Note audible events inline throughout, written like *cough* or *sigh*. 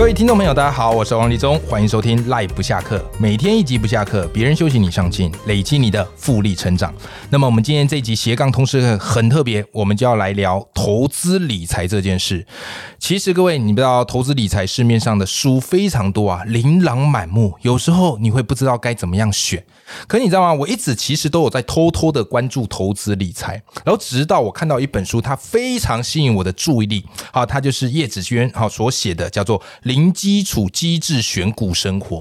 各位听众朋友，大家好，我是王立忠，欢迎收听 Live 不下课，每天一集不下课，别人休息你上进，累积你的复利成长。那么我们今天这一集斜杠通识课很特别，我们就要来聊投资理财这件事。其实各位，你不知道投资理财市面上的书非常多啊，琳琅满目，有时候你会不知道该怎么样选。可你知道吗？我一直其实都有在偷偷的关注投资理财，然后直到我看到一本书，它非常吸引我的注意力。好，它就是叶子娟好所写的，叫做《零基础机制选股生活》。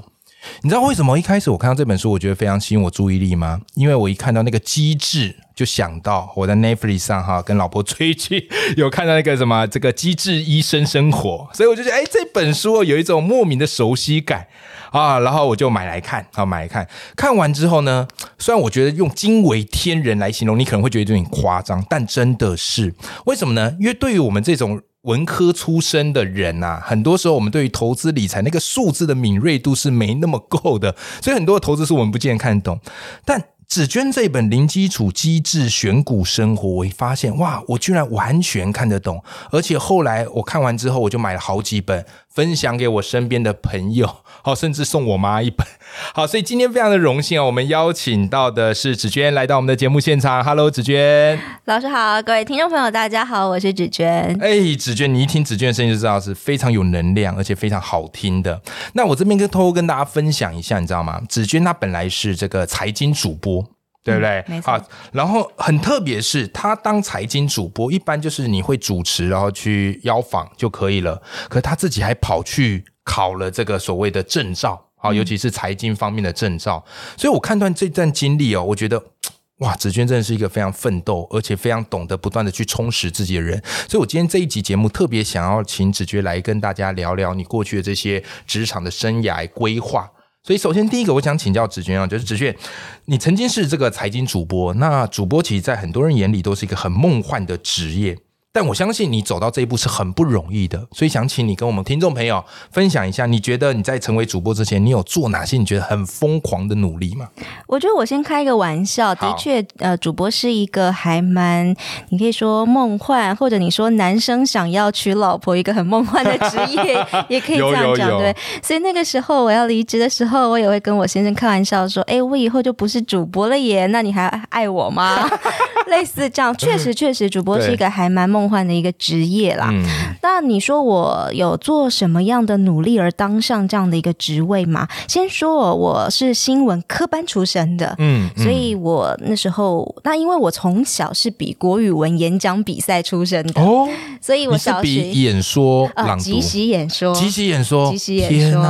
你知道为什么一开始我看到这本书，我觉得非常吸引我注意力吗？因为我一看到那个机制，就想到我在 Netflix 上哈跟老婆追剧，有看到那个什么这个机智医生生活，所以我就觉得哎，这本书有一种莫名的熟悉感。啊，然后我就买来看，好买来看。看完之后呢，虽然我觉得用惊为天人来形容，你可能会觉得有点夸张，但真的是为什么呢？因为对于我们这种文科出身的人呐，很多时候我们对于投资理财那个数字的敏锐度是没那么够的，所以很多投资是我们不见得看得懂。但紫娟这本零基础机制选股生活，我发现哇，我居然完全看得懂，而且后来我看完之后，我就买了好几本，分享给我身边的朋友。*laughs* 好，甚至送我妈一本。*laughs* 好，所以今天非常的荣幸啊，我们邀请到的是芷娟来到我们的节目现场。Hello，芷娟老师好，各位听众朋友大家好，我是芷娟。哎，芷娟，你一听芷娟的声音就知道是非常有能量，而且非常好听的。那我这边跟偷偷跟大家分享一下，你知道吗？芷娟她本来是这个财经主播，对不对？没错。然后很特别是，他当财经主播，一般就是你会主持，然后去邀访就可以了。可他自己还跑去。考了这个所谓的证照，好，尤其是财经方面的证照，所以我看断这段经历哦，我觉得 *tsk* 哇，子娟真的是一个非常奋斗，而且非常懂得不断的去充实自己的人。所以我今天这一集节目特别想要请子娟来跟大家聊聊你过去的这些职场的生涯规划。所以首先第一个，我想请教子轩啊，就是子轩，你曾经是这个财经主播，那主播其实，在很多人眼里都是一个很梦幻的职业。但我相信你走到这一步是很不容易的，所以想请你跟我们听众朋友分享一下，你觉得你在成为主播之前，你有做哪些你觉得很疯狂的努力吗？我觉得我先开一个玩笑，的确，呃，主播是一个还蛮，你可以说梦幻，或者你说男生想要娶老婆一个很梦幻的职业，*laughs* 也可以这样讲，对。所以那个时候我要离职的时候，我也会跟我先生开玩笑说：“哎，我以后就不是主播了耶，那你还爱我吗？” *laughs* 类似这样，确实确实，主播是一个还蛮梦。梦幻的一个职业啦。那你说我有做什么样的努力而当上这样的一个职位吗？先说我是新闻科班出身的，嗯，所以我那时候，那因为我从小是比国语文演讲比赛出身的哦，所以我小学演说朗读、即席演说、即席演说、即席演说，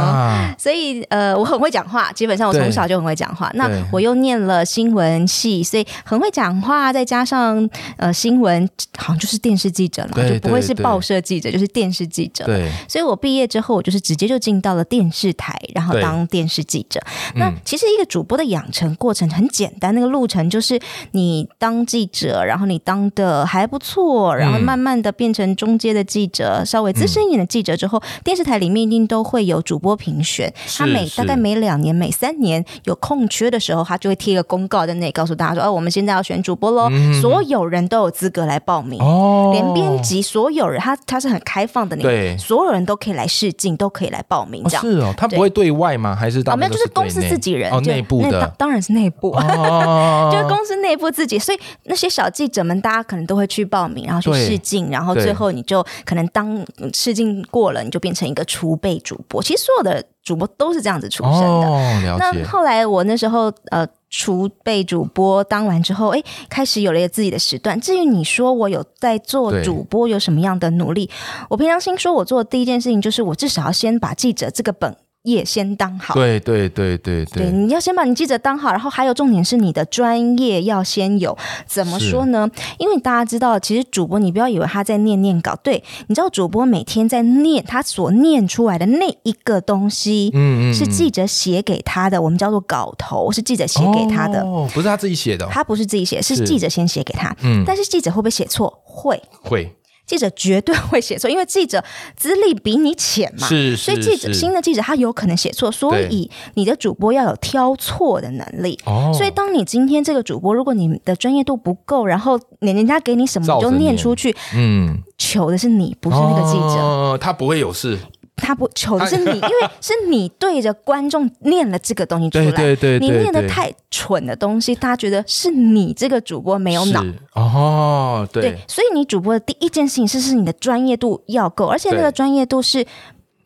所以呃，我很会讲话，基本上我从小就很会讲话。那我又念了新闻系，所以很会讲话，再加上呃新闻，好像就是电。是记者嘛，就不会是报社记者，就是电视记者。对，所以我毕业之后，我就是直接就进到了电视台，然后当电视记者。那其实一个主播的养成过程很简单，那个路程就是你当记者，然后你当的还不错，然后慢慢的变成中阶的记者，稍微资深一点的记者之后，电视台里面一定都会有主播评选。他每大概每两年、每三年有空缺的时候，他就会贴一个公告在那里告诉大家说：“哦，我们现在要选主播喽，所有人都有资格来报名。”哦。连编辑所有人，他他是很开放的，对，所有人都可以来试镜，都可以来报名，这样是哦。他不会对外吗？还是没有？就是公司自己人哦，内部的，当然是内部，*laughs* 就是公司内部自己。所以那些小记者们，大家可能都会去报名，然后去试镜，然后最后你就可能当试镜过了，你就变成一个储备主播。其实所有的。主播都是这样子出身的。那后来我那时候呃，储备主播当完之后，哎，开始有了自己的时段。至于你说我有在做主播，有什么样的努力？我平常心说，我做的第一件事情就是我至少要先把记者这个本。业先当好，对对对对对，你要先把你记者当好，然后还有重点是你的专业要先有。怎么说呢？因为大家知道，其实主播你不要以为他在念念稿，对，你知道主播每天在念他所念出来的那一个东西，嗯嗯，是记者写给他的，我们叫做稿头，是记者写给他的，哦，不是他自己写的，他不是自己写，是。记者先写给他，嗯，但是记者会不会写错？会。会。记者绝对会写错，因为记者资历比你浅嘛，是，所以记者新的记者他有可能写错，所以你的主播要有挑错的能力。哦，所以当你今天这个主播，如果你的专业度不够，然后人人家给你什么你就念出去，嗯，求的是你，不是那个记者，他不会有事。他不求的是你，*laughs* 因为是你对着观众念了这个东西出来，对对对，你念的太蠢的东西，大家觉得是你这个主播没有脑。哦，对，所以你主播的第一件事情是是你的专业度要够，而且那个专业度是。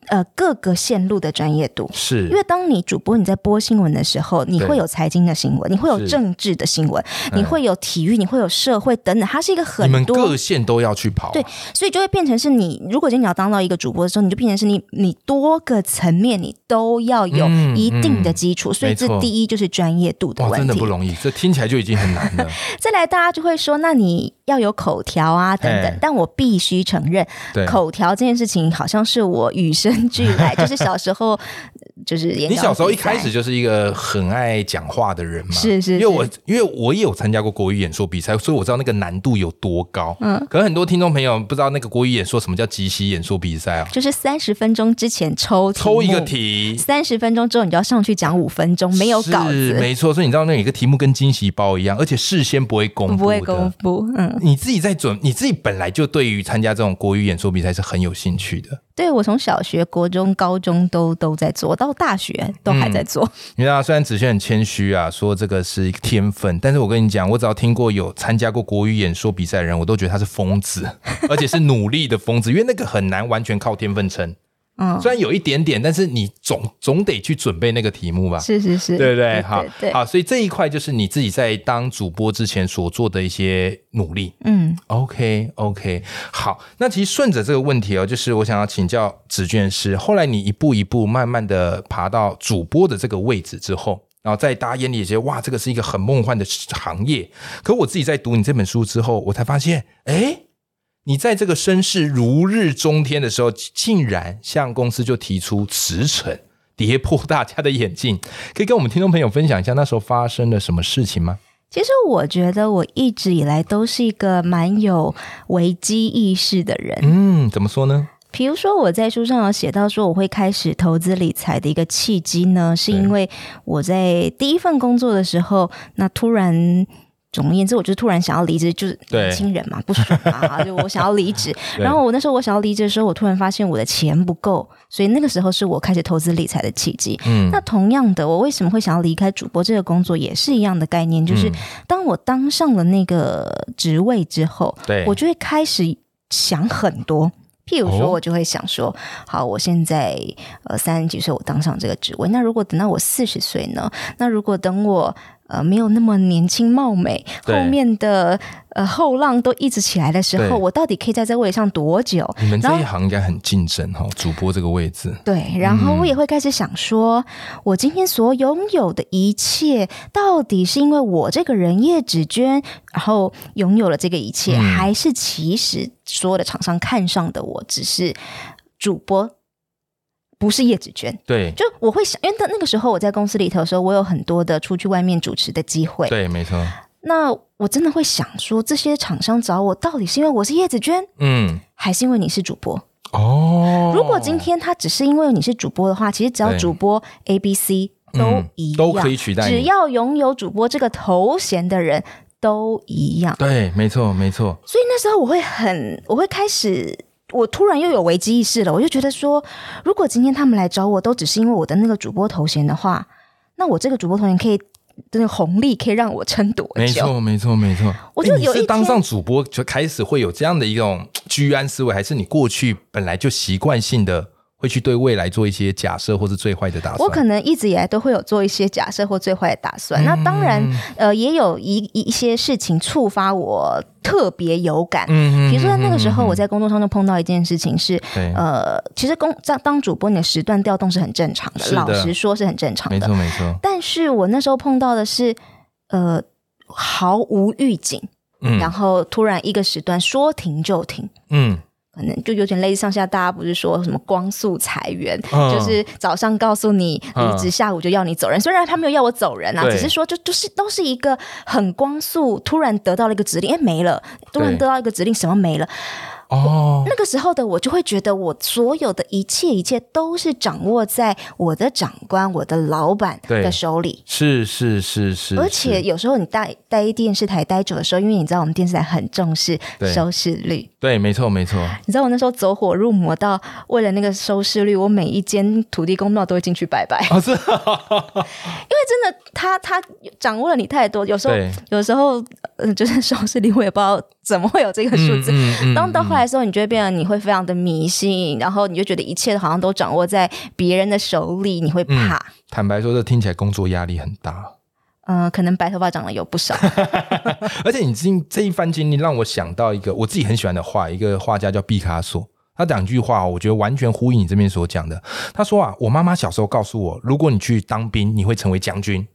呃，各个线路的专业度，是。因为当你主播你在播新闻的时候，你会有财经的新闻，你会有政治的新闻，你会有体育，你会有社会等等，它是一个很多各线都要去跑，对，所以就会变成是你，如果今天你要当到一个主播的时候，你就变成是你，你多个层面你都要有一定的基础，所以这第一就是专业度的问题，真的不容易，这听起来就已经很难了。*laughs* 再来，大家就会说，那你要有口条啊等等，但我必须承认，口条这件事情好像是我与生俱来，*laughs* 就是。小时候就是你小时候一开始就是一个很爱讲话的人嘛，是是，因为我因为我也有参加过国语演说比赛，所以我知道那个难度有多高。嗯，可能很多听众朋友不知道那个国语演说什么叫即席演说比赛啊？就是三十分钟之前抽抽一个题，三十分钟之后你就要上去讲五分钟，没有稿子，没错。所以你知道那一个题目跟惊喜包一样，而且事先不会公布，不会公布。嗯，你自己在准，你自己本来就对于参加这种国语演说比赛是很有兴趣的。对，我从小学、国中、高中都都在做到大学都还在做。你知道，虽然子轩很谦虚啊，说这个是天分，但是我跟你讲，我只要听过有参加过国语演说比赛的人，我都觉得他是疯子，*laughs* 而且是努力的疯子，因为那个很难完全靠天分撑。嗯，虽然有一点点，但是你总总得去准备那个题目吧？是是是，对不对？好，好，所以这一块就是你自己在当主播之前所做的一些努力。嗯，OK OK，好，那其实顺着这个问题哦，就是我想要请教子娟师，后来你一步一步慢慢的爬到主播的这个位置之后，然后在大家眼里觉得哇，这个是一个很梦幻的行业。可我自己在读你这本书之后，我才发现，哎。你在这个声势如日中天的时候，竟然向公司就提出辞呈，跌破大家的眼镜。可以跟我们听众朋友分享一下那时候发生了什么事情吗？其实我觉得我一直以来都是一个蛮有危机意识的人。嗯，怎么说呢？比如说我在书上有写到说我会开始投资理财的一个契机呢，是因为我在第一份工作的时候，那突然。总而言之，我就突然想要离职，就是年轻人嘛，不爽啊，就我想要离职。*laughs* 然后我那时候我想要离职的时候，我突然发现我的钱不够，所以那个时候是我开始投资理财的契机。嗯，那同样的，我为什么会想要离开主播这个工作，也是一样的概念，就是当我当上了那个职位之后，对我就会开始想很多。譬如说，我就会想说，好，我现在呃三十几岁，我当上这个职位，那如果等到我四十岁呢？那如果等我。呃，没有那么年轻貌美，后面的呃后浪都一直起来的时候，我到底可以在这个位置上多久？你们这一行应该很竞争哈，主播这个位置。对，然后我也会开始想说，我今天所拥有的一切，到底是因为我这个人叶芷娟，然后拥有了这个一切，还是其实所有的厂商看上的我只是主播？不是叶子娟，对，就我会想，因为那那个时候我在公司里头的时候，我有很多的出去外面主持的机会，对，没错。那我真的会想说，这些厂商找我，到底是因为我是叶子娟，嗯，还是因为你是主播？哦，如果今天他只是因为你是主播的话，其实只要主播 A、B、C 都一样，都可以取代，只要拥有主播这个头衔的人都一样。对，没错，没错。所以那时候我会很，我会开始。我突然又有危机意识了，我就觉得说，如果今天他们来找我，都只是因为我的那个主播头衔的话，那我这个主播头衔可以，这个红利可以让我撑多久？没错，没错，没错。我就有一当上主播就开始会有这样的一种居安思危，还是你过去本来就习惯性的？会去对未来做一些假设，或是最坏的打算。我可能一直以来都会有做一些假设或最坏的打算。那当然，呃，也有一一些事情触发我特别有感。嗯比如说在那个时候，我在工作上就碰到一件事情是，呃，其实工当当主播，你的时段调动是很正常的，老实说是很正常的，没错没错。但是我那时候碰到的是，呃，毫无预警，嗯，然后突然一个时段说停就停，嗯。可能就有点类似上下，大家不是说什么光速裁员，就是早上告诉你离职，下午就要你走人。虽然他没有要我走人啊，只是说就就是都是一个很光速，突然得到了一个指令，哎没了，突然得到一个指令，什么没了？哦，那个时候的我就会觉得，我所有的一切一切都是掌握在我的长官、我的老板的手里。是是是是。而且有时候你待待电视台待久的时候，因为你知道我们电视台很重视收视率。对，没错没错。你知道我那时候走火入魔到为了那个收视率，我每一间土地公庙都会进去拜拜。哦，是。*laughs* 因为真的，他他掌握了你太多，有时候有时候嗯，就是收视率我也不知道怎么会有这个数字。当到后来的时候，你就会变得你会非常的迷信，然后你就觉得一切好像都掌握在别人的手里，你会怕。坦白说，这听起来工作压力很大。嗯，可能白头发长得有不少。*laughs* 而且你今这一番经历，让我想到一个我自己很喜欢的画，一个画家叫毕卡索。他两句话，我觉得完全呼应你这边所讲的。他说啊，我妈妈小时候告诉我，如果你去当兵，你会成为将军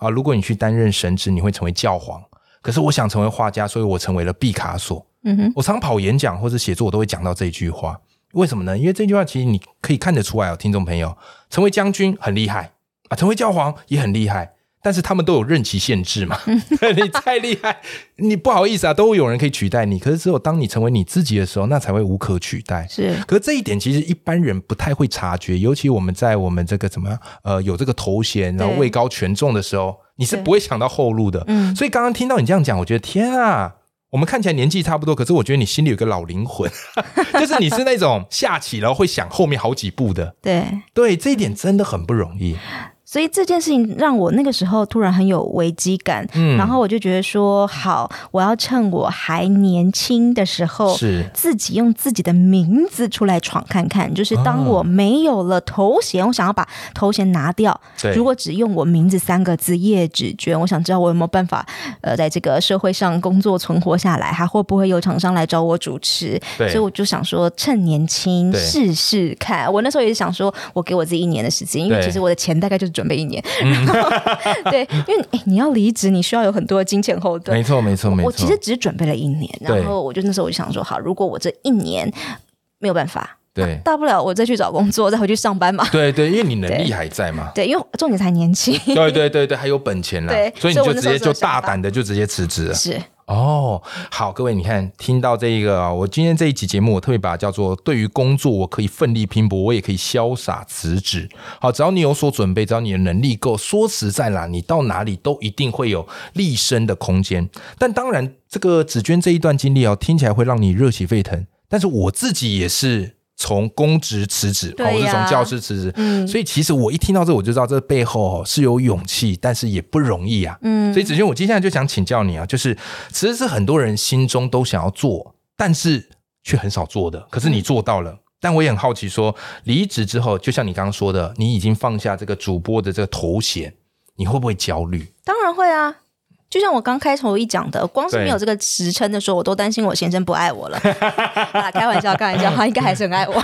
啊；如果你去担任神职，你会成为教皇。可是我想成为画家，所以我成为了毕卡索。嗯哼，我常跑演讲或者写作，我都会讲到这一句话。为什么呢？因为这句话其实你可以看得出来哦，听众朋友，成为将军很厉害啊，成为教皇也很厉害。但是他们都有任期限制嘛？*laughs* *laughs* 你太厉害，你不好意思啊，都会有人可以取代你。可是只有当你成为你自己的时候，那才会无可取代。是，可是这一点其实一般人不太会察觉，尤其我们在我们这个怎么呃有这个头衔，然后位高权重的时候，你是不会想到后路的。嗯，所以刚刚听到你这样讲，我觉得天啊，我们看起来年纪差不多，可是我觉得你心里有个老灵魂，*laughs* 就是你是那种下棋然后会想后面好几步的。对，对，这一点真的很不容易。所以这件事情让我那个时候突然很有危机感，嗯，然后我就觉得说，好，我要趁我还年轻的时候，是自己用自己的名字出来闯看看。就是当我没有了头衔，我想要把头衔拿掉。如果只用我名字三个字叶芷娟，我想知道我有没有办法，呃，在这个社会上工作存活下来，还会不会有厂商来找我主持？所以我就想说，趁年轻试试看。我那时候也是想说，我给我自己一年的时间，因为其实我的钱大概就是。准备一年，*laughs* 对，因为你要离职，你需要有很多的金钱后盾。没错，没错，没错。我其实只准备了一年，然后我就那时候我就想说，好，如果我这一年没有办法，对，大不了我再去找工作，再回去上班嘛。对对，因为你能力还在嘛。对，因为重点才年轻。对对对对，还有本钱了。对，所以你就直接就大胆的就直接辞职了。是。哦，好，各位，你看，听到这一个啊，我今天这一集节目，我特别把它叫做“对于工作，我可以奋力拼搏，我也可以潇洒辞职”。好，只要你有所准备，只要你的能力够，说实在啦，你到哪里都一定会有立身的空间。但当然，这个紫娟这一段经历啊，听起来会让你热血沸腾，但是我自己也是。从公职辞职，我是从教师辞职，所以其实我一听到这，我就知道这背后哦是有勇气，但是也不容易啊。嗯，所以子轩，我接下来就想请教你啊，就是其实是很多人心中都想要做，但是却很少做的，可是你做到了。但我也很好奇，说离职之后，就像你刚刚说的，你已经放下这个主播的这个头衔，你会不会焦虑？当然会啊。就像我刚开头一讲的，光是没有这个职称的时候，我都担心我先生不爱我了。*laughs* 啊，开玩笑，开玩笑，他应该还是很爱我。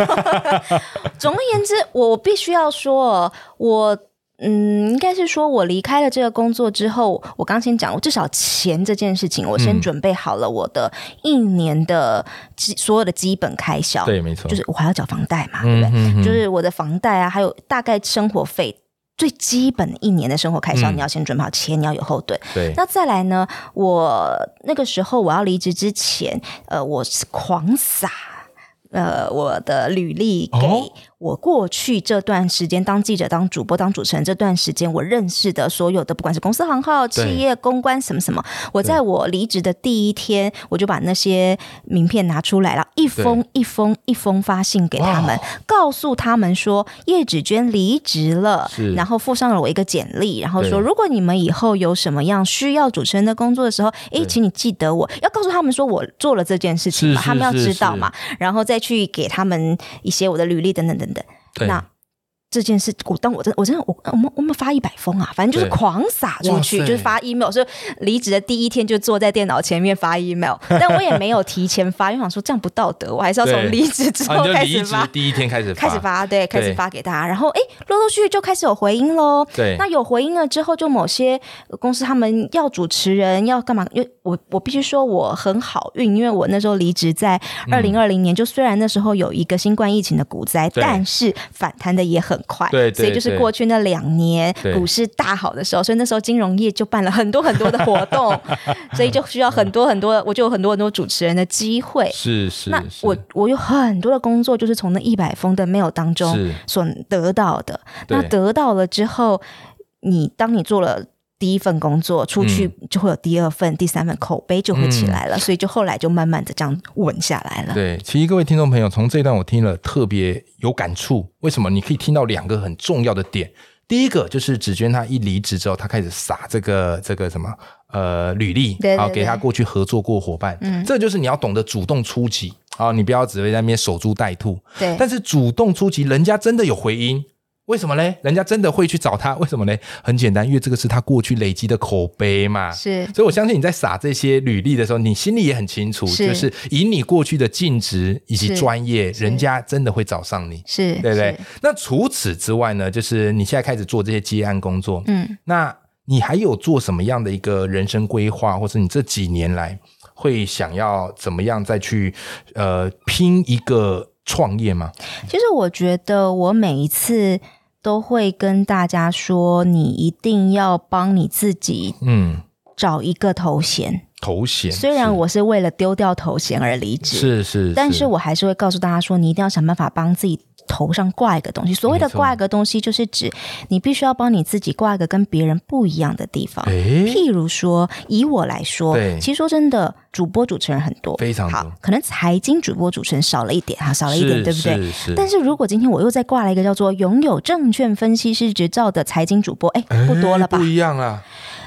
*laughs* 总而言之，我必须要说，我嗯，应该是说我离开了这个工作之后，我刚先讲，我至少钱这件事情，我先准备好了我的一年的基所有的基本开销。对，没错，就是我还要缴房贷嘛，对不对？就是我的房贷啊，还有大概生活费。最基本的一年的生活开销，你要先准备好钱，你要有后盾。对，那再来呢？我那个时候我要离职之前，呃，我是狂撒，呃，我的履历给。我过去这段时间当记者、当主播、当主持人这段时间，我认识的所有的，不管是公司行号、企业公关什么什么，我在我离职的第一天，我就把那些名片拿出来了，一封一封一封发信给他们，告诉他们说叶芷娟离职了，然后附上了我一个简历，然后说如果你们以后有什么样需要主持人的工作的时候，哎，请你记得我要告诉他们说我做了这件事情嘛，他们要知道嘛，然后再去给他们一些我的履历等等等。那这件事，我当我真我真的我我们我们发一百封啊，反正就是狂撒出去，就是发 email，说离职的第一天就坐在电脑前面发 email，但我也没有提前发，因为想说这样不道德，我还是要从离职之后开始发，第一天开始开始发，对，开始发给大家，然后哎，陆陆续续就开始有回音喽。对，那有回音了之后，就某些公司他们要主持人要干嘛？因为我我必须说我很好运，因为我那时候离职在二零二零年，就虽然那时候有一个新冠疫情的股灾，但是反弹的也很快，对，所以就是过去那两年股市大好的时候，所以那时候金融业就办了很多很多的活动，*laughs* 所以就需要很多很多，我就有很多很多主持人的机会。是是，那我我有很多的工作就是从那一百封的 mail 当中所得到的。那得到了之后，你当你做了。第一份工作出去就会有第二份、第三份，口碑就会起来了，所以就后来就慢慢的这样稳下来了。对，其实各位听众朋友，从这段我听了特别有感触。为什么？你可以听到两个很重要的点。第一个就是紫娟她一离职之后，她开始撒这个这个什么呃履历，好给她过去合作过伙伴。嗯，这就是你要懂得主动出击啊，你不要只会在那边守株待兔。对，但是主动出击，人家真的有回音。为什么嘞？人家真的会去找他？为什么嘞？很简单，因为这个是他过去累积的口碑嘛。是，所以我相信你在撒这些履历的时候，你心里也很清楚，就是以你过去的尽职以及专业，人家真的会找上你，是对不对？那除此之外呢？就是你现在开始做这些接案工作，嗯，那你还有做什么样的一个人生规划，或者你这几年来会想要怎么样再去呃拼一个？创业吗？其实我觉得，我每一次都会跟大家说，你一定要帮你自己，嗯，找一个头衔。头衔。虽然我是为了丢掉头衔而离职，是是，但是我还是会告诉大家说，你一定要想办法帮自己。头上挂一个东西，所谓的挂一个东西，就是指你必须要帮你自己挂一个跟别人不一样的地方。譬如说，以我来说，其实说真的，主播主持人很多，非常好，可能财经主播主持人少了一点哈，少了一点，对不对？但是如果今天我又再挂了一个叫做拥有证券分析师执照的财经主播，哎，不多了吧？不一样啊，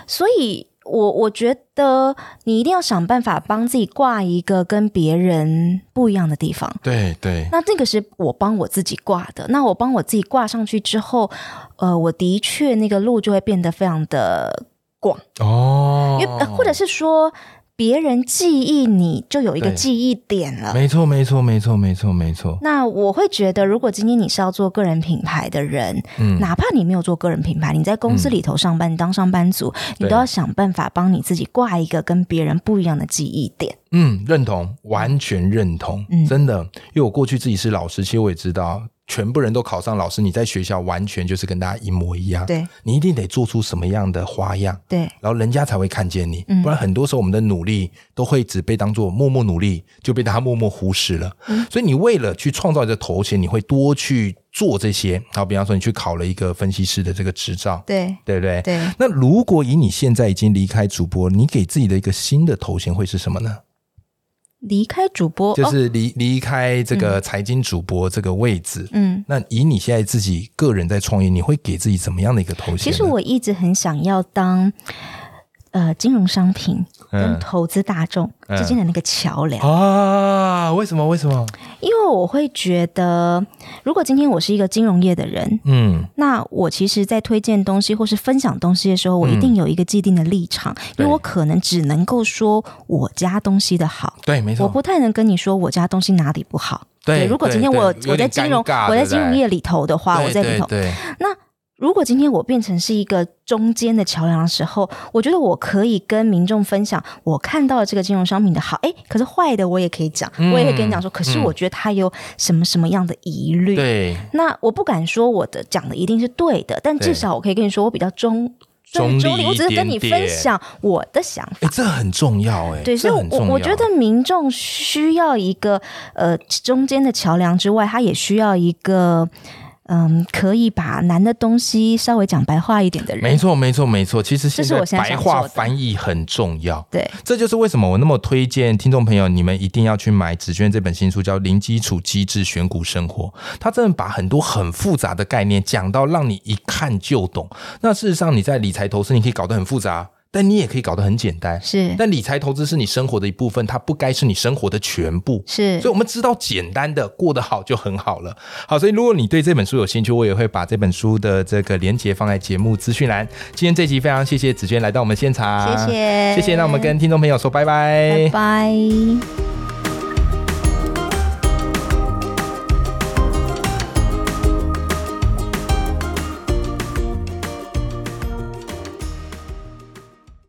所以。我我觉得你一定要想办法帮自己挂一个跟别人不一样的地方。对对，那这个是我帮我自己挂的。那我帮我自己挂上去之后，呃，我的确那个路就会变得非常的广哦，因为或者是说。别人记忆你就有一个记忆点了，没错，没错，没错，没错，没错。那我会觉得，如果今天你是要做个人品牌的人，嗯，哪怕你没有做个人品牌，你在公司里头上班，你当上班族，你都要想办法帮你自己挂一个跟别人不一样的记忆点。嗯，认同，完全认同，真的，因为我过去自己是老师，其实我也知道。全部人都考上老师，你在学校完全就是跟大家一模一样。对，你一定得做出什么样的花样，对，然后人家才会看见你。不然很多时候我们的努力都会只被当做默默努力，就被大家默默忽视了。所以你为了去创造一个头衔，你会多去做这些。好，比方说你去考了一个分析师的这个执照，对，对不对？对。那如果以你现在已经离开主播，你给自己的一个新的头衔会是什么呢？离开主播，就是离离开这个财经主播这个位置。嗯，那以你现在自己个人在创业，你会给自己怎么样的一个头衔？其实我一直很想要当。呃，金融商品跟投资大众之间的那个桥梁啊？为什么？为什么？因为我会觉得，如果今天我是一个金融业的人，嗯，那我其实，在推荐东西或是分享东西的时候，我一定有一个既定的立场，因为我可能只能够说我家东西的好，对，没错，我不太能跟你说我家东西哪里不好。对，如果今天我我在金融我在金融业里头的话，我在里头，那。如果今天我变成是一个中间的桥梁的时候，我觉得我可以跟民众分享我看到的这个金融商品的好，哎，可是坏的我也可以讲，我也会跟你讲说，可是我觉得它有什么什么样的疑虑。对，那我不敢说我的讲的一定是对的，但至少我可以跟你说，我比较中中立，我只是跟你分享我的想法。哎，这很重要，哎，对，所以我我觉得民众需要一个呃中间的桥梁之外，他也需要一个。嗯，可以把难的东西稍微讲白话一点的人，没错，没错，没错。其实现在白话翻译很重要，对，这就是为什么我那么推荐听众朋友，你们一定要去买紫娟这本新书，叫《零基础机制选股生活》。它真的把很多很复杂的概念讲到让你一看就懂。那事实上，你在理财投资，你可以搞得很复杂。但你也可以搞得很简单，是。但理财投资是你生活的一部分，它不该是你生活的全部，是。所以，我们知道简单的过得好就很好了。好，所以如果你对这本书有兴趣，我也会把这本书的这个连接放在节目资讯栏。今天这集非常谢谢子娟来到我们现场，谢谢，谢谢。那我们跟听众朋友说拜拜，拜拜。